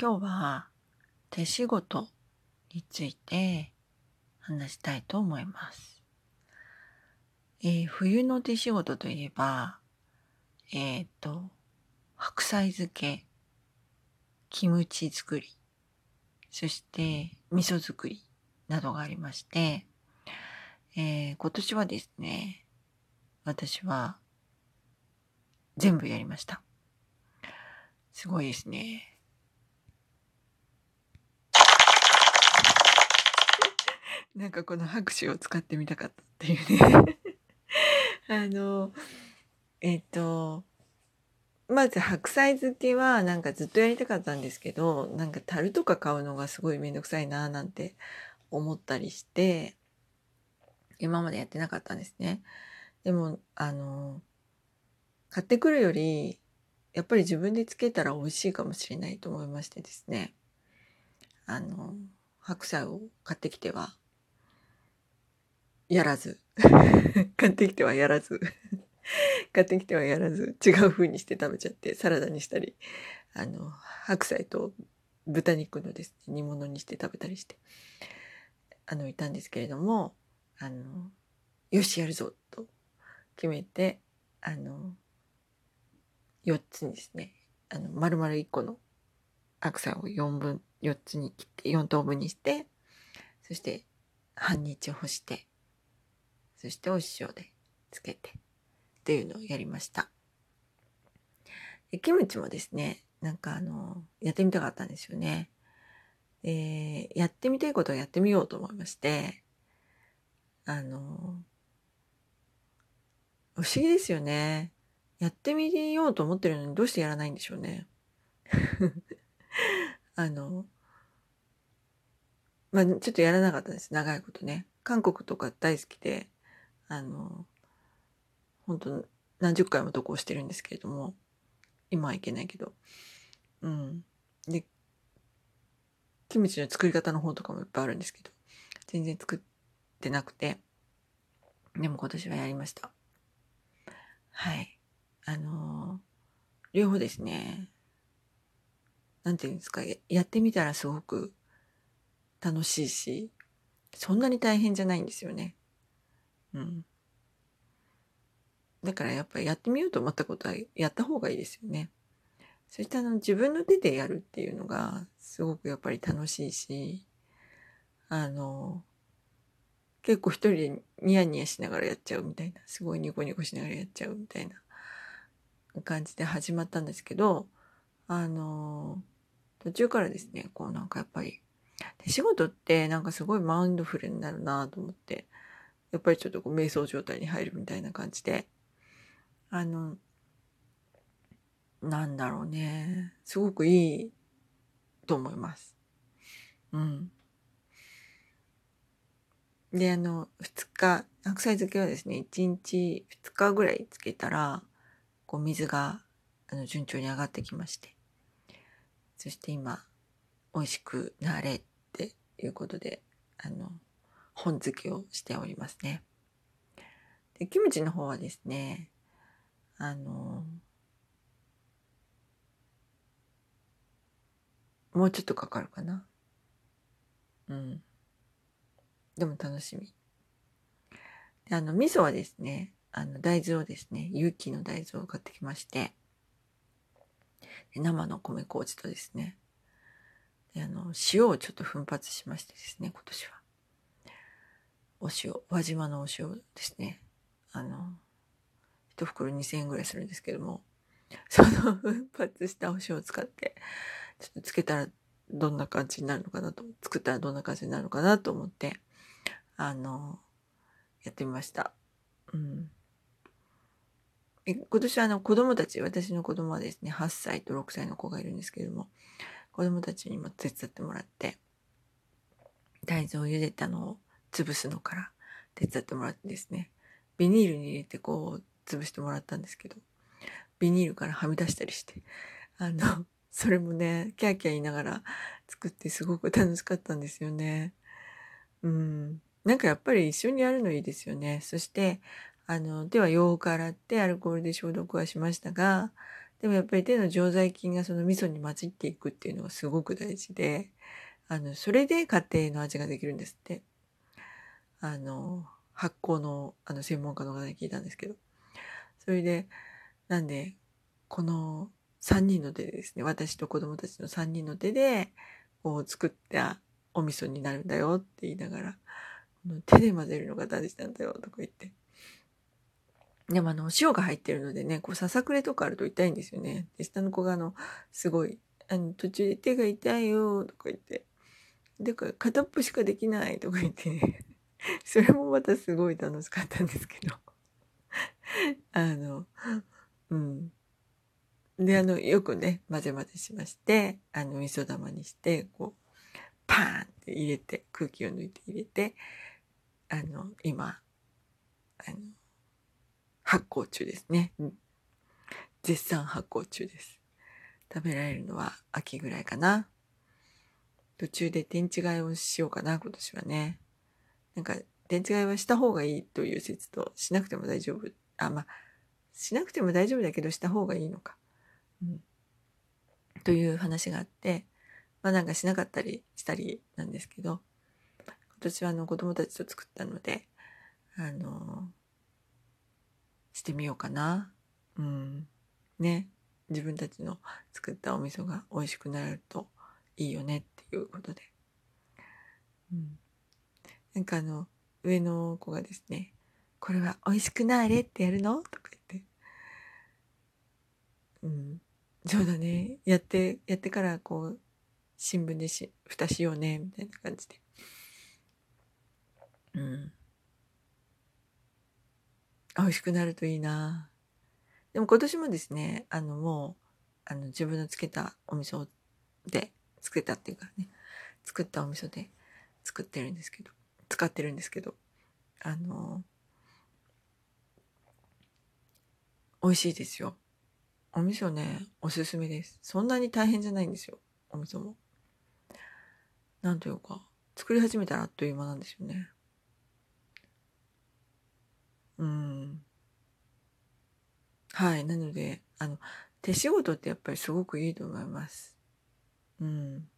今日は手仕事について話したいと思います。えー冬の手仕事といえば、えっ、と、白菜漬け、キムチ作り、そして味噌作りなどがありまして、えー今年はですね、私は全部やりました。すごいですね。なんかこの拍手を使ってみたかったっていうね。あの、えっ、と、まず白菜漬けはなんかずっとやりたかったんですけど、なんか樽とか買うのがすごいめんどくさいななんて思ったりして、今までやってなかったんですね。でも、あの、買ってくるより、やっぱり自分でつけたら美味しいかもしれないと思いましてですね。あの、白菜を買ってきては、やらず。買ってきてはやらず。買ってきてはやらず、違う風にして食べちゃって、サラダにしたり、あの、白菜と豚肉のですね、煮物にして食べたりして、あの、いたんですけれども、あの、よし、やるぞ、と決めて、あの、4つにですね、あの、丸々1個の白菜を4分、4つに切って、4等分にして、そして半日干して、そしてお塩でつけて、っていうのをやりました。でキムチもですね、なんかあの、やってみたかったんですよね。で、やってみたいことをやってみようと思いまして、あの、不思議ですよね。やってみようと思ってるのにどうしてやらないんでしょうね。あの、まあ、ちょっとやらなかったです。長いことね。韓国とか大好きで、あの、本当何十回も渡航してるんですけれども、今はいけないけど。うん。で、キムチの作り方の本とかもいっぱいあるんですけど、全然作ってなくて、でも今年はやりました。はい。あの両方ですね、なんていうんですか、やってみたらすごく楽しいし、そんなに大変じゃないんですよね。うん。だからやっぱりやってみようと思ったことはやった方がいいですよね。そしてあの自分の手でやるっていうのがすごくやっぱり楽しいし、あの、結構一人でニヤニヤしながらやっちゃうみたいな、すごいニコニコしながらやっちゃうみたいな感じで始まったんですけど、あの、途中からですね、こうなんかやっぱり、手仕事ってなんかすごいマウンドフルになるなと思って、やっぱりちょっとこう瞑想状態に入るみたいな感じで、あの、なんだろうね。すごくいいと思います。うん。で、あの、2日、白菜漬けはですね、1日2日ぐらいつけたら、こう水があの順調に上がってきまして、そして今、美味しくなれっていうことで、あの、本漬けをしておりますね。で、キムチの方はですね、あの、もうちょっとかかるかな。うん。でも楽しみ。で、あの、味噌はですね、あの、大豆をですね、有機の大豆を買ってきまして、生の米麹とですね、で、あの、塩をちょっと奮発しましてですね、今年は。お塩、輪島のお塩ですね。あの、一袋2000円ぐらいするんですけども、その奮発したお塩を使って、ちょっとつけたらどんな感じになるのかなと、作ったらどんな感じになるのかなと思って、あの、やってみました。うん。え今年はあの子供たち、私の子供はですね、8歳と6歳の子がいるんですけれども、子供たちにも手伝ってもらって、大豆を茹でたのを潰すのから手伝ってもらってですね、ビニールに入れてこう潰してもらったんですけど、ビニールからはみ出したりして、あの、それもね、キャーキャー言いながら作ってすごく楽しかったんですよね。うん。なんかやっぱり一緒にやるのいいですよね。そして、あの、手はよく洗ってアルコールで消毒はしましたが、でもやっぱり手の常在菌がその味噌に混じっていくっていうのがすごく大事で、あの、それで家庭の味ができるんですって。あの、発酵の、あの、専門家の方に聞いたんですけど。それで、なんで、この3人の手でですね、私と子供たちの3人の手で、こう作ったお味噌になるんだよって言いながら、手で混ぜるのが大事なんだよとか言って。でもあの、塩が入ってるのでね、こう、ささくれとかあると痛いんですよね。で、下の子があの、すごい、あの、途中で手が痛いよとか言って、だから片っぽしかできないとか言って、ね、それもまたすごい楽しかったんですけど。あの、うん。で、あの、よくね、混ぜ混ぜしまして、あの、味噌玉にして、こう、パーンって入れて、空気を抜いて入れて、あの、今、あの、発酵中ですね。絶賛発酵中です。食べられるのは秋ぐらいかな。途中で天地替えをしようかな、今年はね。なんか、天地替えはした方がいいという説と、しなくても大丈夫。あ、まあ、しなくても大丈夫だけど、した方がいいのか。うん、という話があって、まあなんかしなかったりしたりなんですけど、今年はあの子供たちと作ったので、あの、してみようかな。うん。ね。自分たちの作ったお味噌が美味しくなるといいよねっていうことで。うん。なんかあの、上の子がですね、これは美味しくなあれってやるの？とか言って。うん。そうだね。やって、やってからこう、新聞でし、蓋しようね、みたいな感じで。うん。美味しくなるといいな。でも今年もですね、あのもう、あの自分のつけたお味噌で、作ったっていうかね、作ったお味噌で作ってるんですけど、使ってるんですけど、あの、美味しいですよ。お味噌ね、おすすめです。そんなに大変じゃないんですよ。お味噌も。なんというか、作り始めたらあっという間なんですよね。うん。はい。なので、あの、手仕事ってやっぱりすごくいいと思います。うん。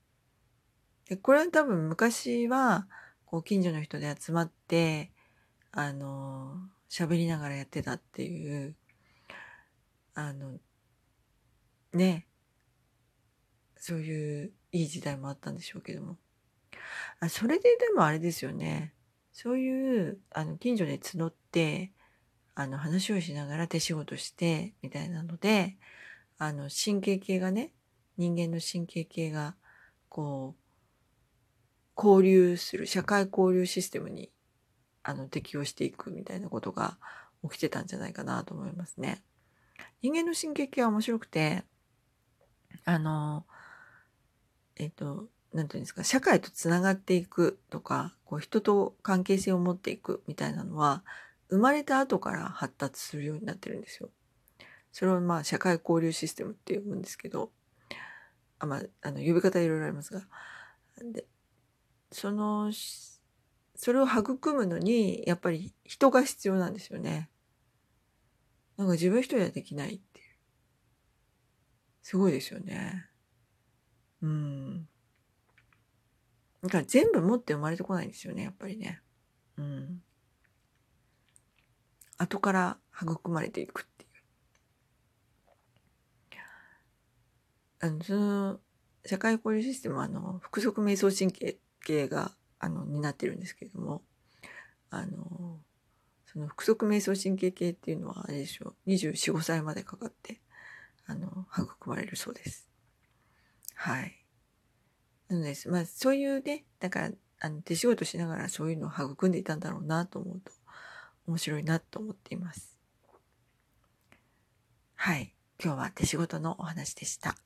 で、これは多分昔は、こう、近所の人で集まって、あの、喋りながらやってたっていう、あの、ね、そういういい時代もあったんでしょうけども。あそれででもあれですよね。そういう、あの、近所で募って、あの、話をしながら手仕事して、みたいなので、あの、神経系がね、人間の神経系が、こう、交流する、社会交流システムに、あの、適応していくみたいなことが起きてたんじゃないかなと思いますね。人間の神経系は面白くて、あの、えっ、と、なんていうんですか、社会とつながっていくとか、こう人と関係性を持っていくみたいなのは、生まれた後から発達するようになってるんですよ。それをまあ社会交流システムって呼ぶんですけど、あまあ、あの呼び方いろいろありますが、で、その、それを育むのに、やっぱり人が必要なんですよね。なんか自分一人ではできないっていう。すごいですよね。うん。だから全部持って生まれてこないんですよね、やっぱりね。うん。後から育まれていくっていう。あの、その、社会交流システムは、あの、複足瞑想神経系が、あの、になってるんですけれども、あの、その複足瞑想神経系っていうのは、あれでしょう、24、5歳までかかって、あの、育まれるそうです。はい。なので、まあ、そういうね、だから、あの、手仕事しながらそういうのを育んでいたんだろうなと思うと、面白いなと思っています。はい。今日は手仕事のお話でした。